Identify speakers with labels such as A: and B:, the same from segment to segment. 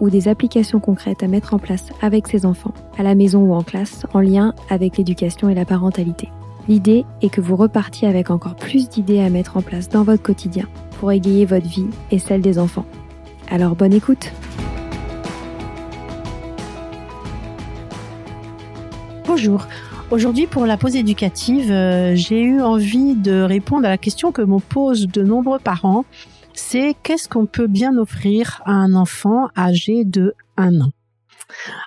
A: ou des applications concrètes à mettre en place avec ses enfants, à la maison ou en classe, en lien avec l'éducation et la parentalité. L'idée est que vous repartiez avec encore plus d'idées à mettre en place dans votre quotidien pour égayer votre vie et celle des enfants. Alors bonne écoute
B: Bonjour. Aujourd'hui, pour la pause éducative, euh, j'ai eu envie de répondre à la question que me posent de nombreux parents c'est qu'est-ce qu'on peut bien offrir à un enfant âgé de un an.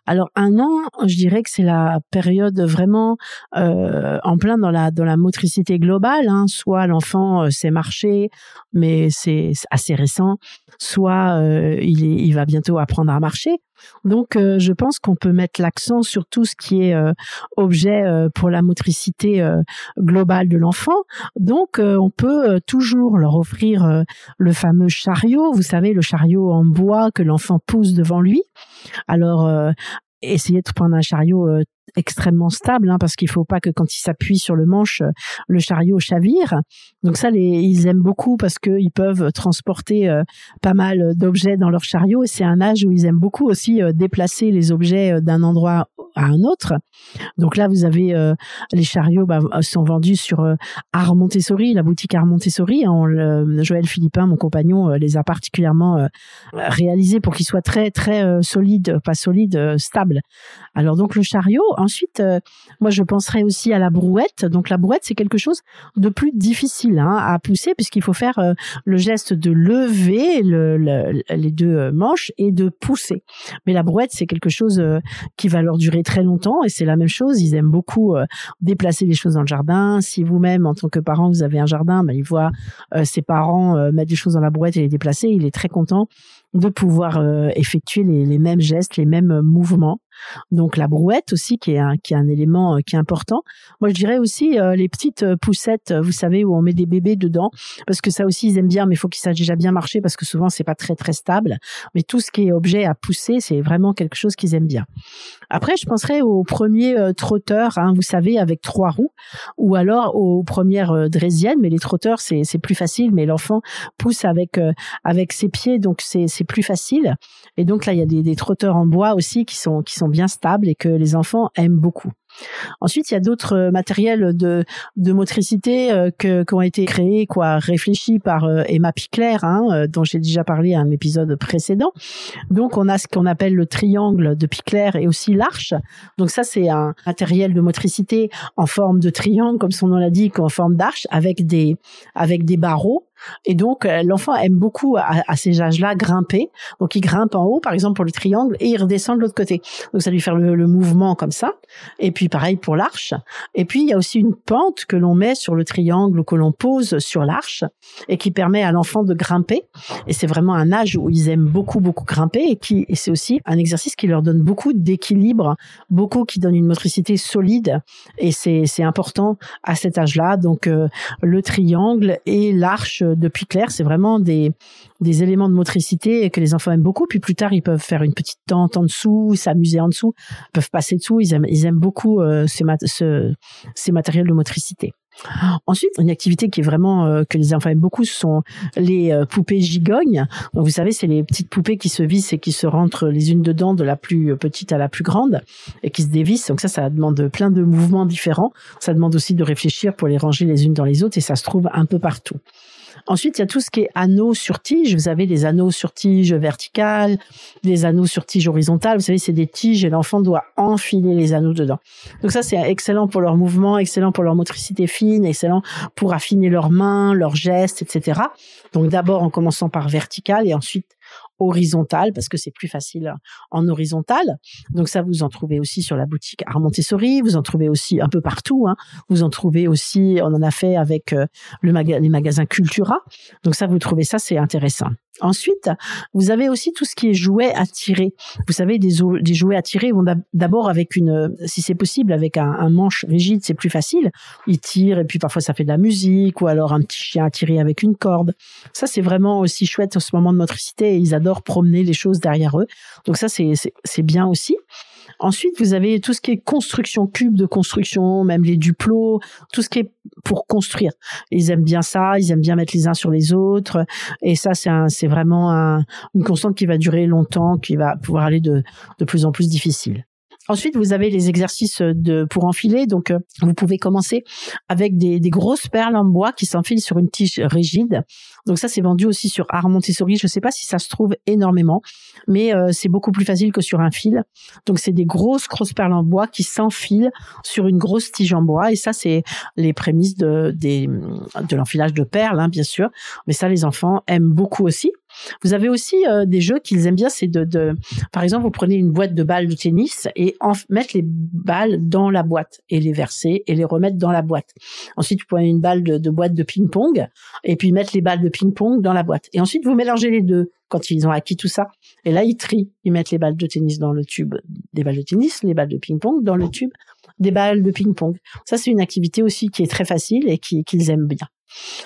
B: Alors un an, je dirais que c'est la période vraiment euh, en plein dans la dans la motricité globale. Hein. Soit l'enfant euh, sait marcher, mais c'est assez récent. Soit euh, il va bientôt apprendre à marcher. Donc, euh, je pense qu'on peut mettre l'accent sur tout ce qui est euh, objet euh, pour la motricité globale de l'enfant. Donc, on peut toujours leur offrir le fameux chariot, vous savez, le chariot en bois que l'enfant pousse devant lui. Alors, essayez de prendre un chariot extrêmement stable hein, parce qu'il faut pas que quand il s'appuie sur le manche euh, le chariot chavire. Donc ça les, ils aiment beaucoup parce qu'ils peuvent transporter euh, pas mal d'objets dans leur chariot. Et c'est un âge où ils aiment beaucoup aussi euh, déplacer les objets d'un endroit à un autre donc là vous avez les chariots bah, sont vendus sur Art Montessori la boutique Art Montessori hein, Joël Philippin mon compagnon les a particulièrement réalisés pour qu'ils soient très très solides pas solides stables alors donc le chariot Ensuite, euh, moi, je penserais aussi à la brouette. Donc, la brouette, c'est quelque chose de plus difficile hein, à pousser puisqu'il faut faire euh, le geste de lever les deux euh, manches et de pousser. Mais la brouette, c'est quelque chose qui va leur durer très longtemps et c'est la même chose. Ils aiment beaucoup déplacer les choses dans le jardin. Si vous-même, en tant que parent, vous avez un jardin, ben, il voit ses parents mettre des choses dans la brouette et les déplacer. Il est très content de pouvoir effectuer les, les, mêmes gestes, les mêmes mouvements. Donc la brouette aussi qui est un, qui est un élément euh, qui est important. Moi je dirais aussi euh, les petites euh, poussettes, vous savez où on met des bébés dedans parce que ça aussi ils aiment bien mais il faut qu'ils sachent déjà bien marcher parce que souvent c'est pas très très stable. Mais tout ce qui est objet à pousser, c'est vraiment quelque chose qu'ils aiment bien. Après je penserais aux premiers trotteurs, hein, vous savez avec trois roues ou alors aux premières draisiennes mais les trotteurs c'est c'est plus facile mais l'enfant pousse avec avec ses pieds donc c'est plus facile. Et donc là il y a des, trotteurs en bois aussi qui sont qui sont bien stables et que les enfants aiment beaucoup. Ensuite, il y a d'autres euh, matériels de, de motricité euh, qui ont été créés, quoi, réfléchis par euh, Emma Picler, hein, dont j'ai déjà parlé à un épisode précédent. Donc, on a ce qu'on appelle le triangle de Picler et aussi l'arche. Donc, ça, c'est un matériel de motricité en forme de triangle, comme son nom l'indique, en forme d'arche, avec des avec des barreaux et donc, euh, l'enfant aime beaucoup à, ces âges-là grimper. Donc, il grimpe en haut, par exemple pour le triangle, et il redescend de l'autre côté. Donc, ça lui fait le, mouvement comme ça. Et puis, pareil pour l'arche. Et puis, il y a aussi une pente que l'on met sur le triangle ou que l'on pose sur l'arche et qui permet à l'enfant de grimper. Et c'est vraiment un âge où ils aiment beaucoup, beaucoup grimper et qui, et c'est aussi un exercice qui leur donne beaucoup d'équilibre, beaucoup qui donne une motricité solide. Et c'est, c'est important à cet âge-là. Donc, euh, le triangle et l'arche depuis clair, c'est vraiment des, des éléments de motricité que les enfants aiment beaucoup. Puis plus tard, ils peuvent faire une petite tente en dessous, s'amuser en dessous, peuvent passer dessous. Ils aiment, ils aiment beaucoup euh, ces, ces matériels de motricité. Ensuite, une activité qui est vraiment euh, que les enfants aiment beaucoup, ce sont les euh, poupées gigognes. Vous savez, c'est les petites poupées qui se vissent et qui se rentrent les unes dedans, de la plus petite à la plus grande, et qui se dévissent. Donc ça, ça demande plein de mouvements différents. Ça demande aussi de réfléchir pour les ranger les unes dans les autres, et ça se trouve un peu partout. Ensuite, il y a tout ce qui est anneaux sur tige. Vous avez des anneaux sur tige verticales, des anneaux sur tige horizontale. Vous savez, c'est des tiges et l'enfant doit enfiler les anneaux dedans. Donc ça, c'est excellent pour leur mouvement, excellent pour leur motricité fine, excellent pour affiner leurs mains, leurs gestes, etc. Donc d'abord en commençant par vertical et ensuite horizontale parce que c'est plus facile en horizontal. Donc ça, vous en trouvez aussi sur la boutique Art Montessori. Vous en trouvez aussi un peu partout. Hein. Vous en trouvez aussi, on en a fait avec euh, le les magasins Cultura. Donc ça, vous trouvez ça, c'est intéressant. Ensuite, vous avez aussi tout ce qui est jouets à tirer. Vous savez, des, jouets à tirer d'abord avec une, si c'est possible, avec un, manche rigide, c'est plus facile. Ils tirent et puis parfois ça fait de la musique ou alors un petit chien à tirer avec une corde. Ça, c'est vraiment aussi chouette en ce moment de motricité et ils promener les choses derrière eux. Donc ça, c'est bien aussi. Ensuite, vous avez tout ce qui est construction, cube de construction, même les duplos, tout ce qui est pour construire. Ils aiment bien ça, ils aiment bien mettre les uns sur les autres. Et ça, c'est vraiment une constante qui va durer longtemps, qui va pouvoir aller de, de plus en plus difficile. Ensuite, vous avez les exercices de pour enfiler. Donc, euh, vous pouvez commencer avec des, des grosses perles en bois qui s'enfilent sur une tige rigide. Donc ça, c'est vendu aussi sur Art Montessori. Je ne sais pas si ça se trouve énormément, mais euh, c'est beaucoup plus facile que sur un fil. Donc c'est des grosses grosses perles en bois qui s'enfilent sur une grosse tige en bois. Et ça, c'est les prémices de de l'enfilage de perles, hein, bien sûr. Mais ça, les enfants aiment beaucoup aussi. Vous avez aussi euh, des jeux qu'ils aiment bien, c'est de, de, par exemple, vous prenez une boîte de balles de tennis et en, mettre les balles dans la boîte et les verser et les remettre dans la boîte. Ensuite, vous prenez une balle de, de boîte de ping-pong et puis mettre les balles de ping-pong dans la boîte. Et ensuite, vous mélangez les deux quand ils ont acquis tout ça. Et là, ils trient. Ils mettent les balles de tennis dans le tube des balles de tennis, les balles de ping-pong dans le tube des balles de ping-pong. Ça, c'est une activité aussi qui est très facile et qu'ils aiment bien.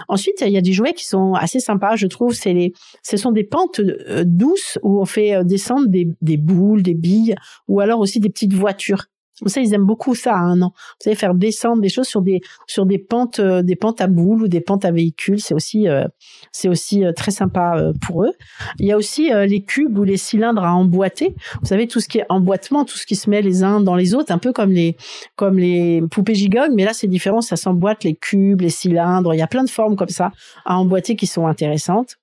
B: Ensuite, il y a des jouets qui sont assez sympas, je trouve. Ce sont des pentes euh, douces où on fait euh, descendre des, des boules, des billes, ou alors aussi des petites voitures. Vous savez, ils aiment beaucoup ça à un an. Vous savez, faire descendre des choses sur des sur des pentes euh, des pentes à boules ou des pentes à véhicules, c'est aussi euh, c'est aussi euh, très sympa pour eux. Il y a aussi les cubes ou les cylindres à emboîter. Vous savez tout ce qui est emboîtement, tout ce qui se met les uns dans les autres, un peu comme les comme les poupées gigognes, mais là c'est différent, ça s'emboîte les cubes, les cylindres, il y a plein de formes comme ça à emboîter qui sont intéressantes.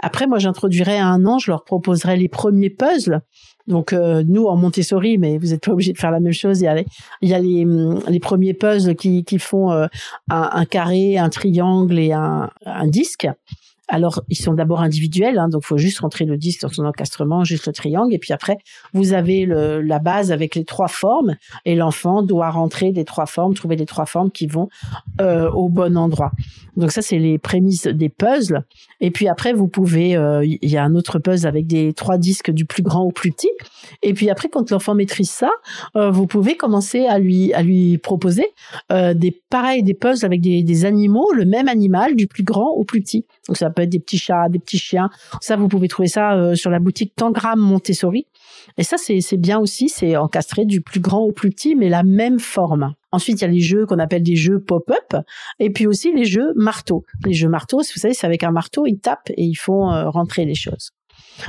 B: Après, moi, j'introduirais un an, je leur proposerais les premiers puzzles. Donc euh, nous en Montessori, mais vous n'êtes pas obligé de faire la même chose. Il y a les, hum, premiers puzzles qui, font euh, un, un, carré, un triangle et un, un disque. Alors, ils sont d'abord individuels, hein, donc il faut juste rentrer le disque dans son encastrement, juste le triangle, et puis après, vous avez le, la base avec les trois formes, et l'enfant doit rentrer des trois formes, trouver les trois formes qui vont euh, au bon endroit. Donc ça, c'est les prémices des puzzles. Et puis après, vous pouvez, euh, il y a un autre puzzle avec des trois disques du plus grand au plus petit. Et puis après, quand l'enfant maîtrise ça, euh, vous pouvez commencer à lui à lui proposer des pareils des puzzles avec des, des animaux, le même animal du plus grand au plus petit. Donc ça peut être des petits chats, des petits chiens. Ça, vous pouvez trouver ça euh, sur la boutique Tangram Montessori. Et ça, c'est bien aussi, c'est encastré du plus grand au plus petit, mais la même forme. Ensuite, il y a les jeux qu'on appelle des jeux pop-up, et puis aussi les jeux marteau. Les jeux marteau, vous savez, c'est avec un marteau, ils tapent et ils font euh, rentrer les choses.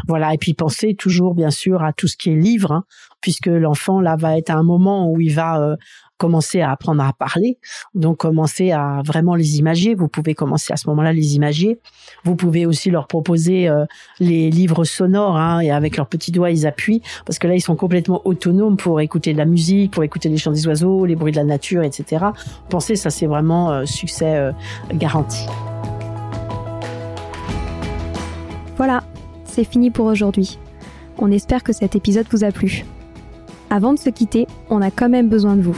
B: Voilà, et puis pensez toujours bien sûr à tout ce qui est livre, hein, puisque l'enfant là va être à un moment où il va euh, commencer à apprendre à parler, donc commencer à vraiment les imager. Vous pouvez commencer à ce moment-là les imager. Vous pouvez aussi leur proposer euh, les livres sonores hein, et avec leurs petits doigts ils appuient parce que là ils sont complètement autonomes pour écouter de la musique, pour écouter les chants des oiseaux, les bruits de la nature, etc. Pensez, ça c'est vraiment euh, succès garanti.
A: Voilà, c'est fini pour aujourd'hui. On espère que cet épisode vous a plu. Avant de se quitter, on a quand même besoin de vous.